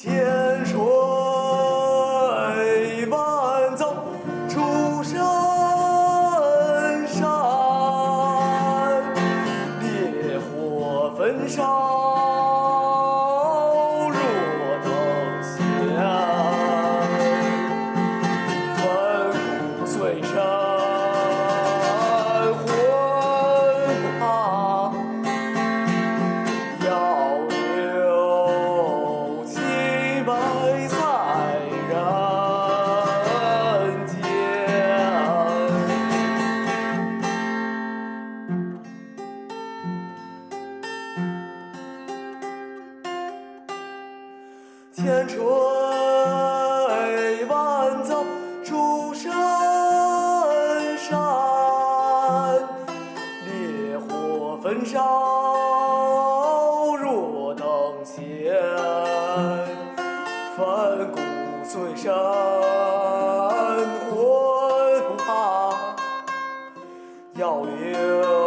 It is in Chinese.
千锤万凿出深山烈火焚烧若等闲粉骨碎身千锤万凿出深山烈火焚烧若等闲粉骨碎身浑不怕要领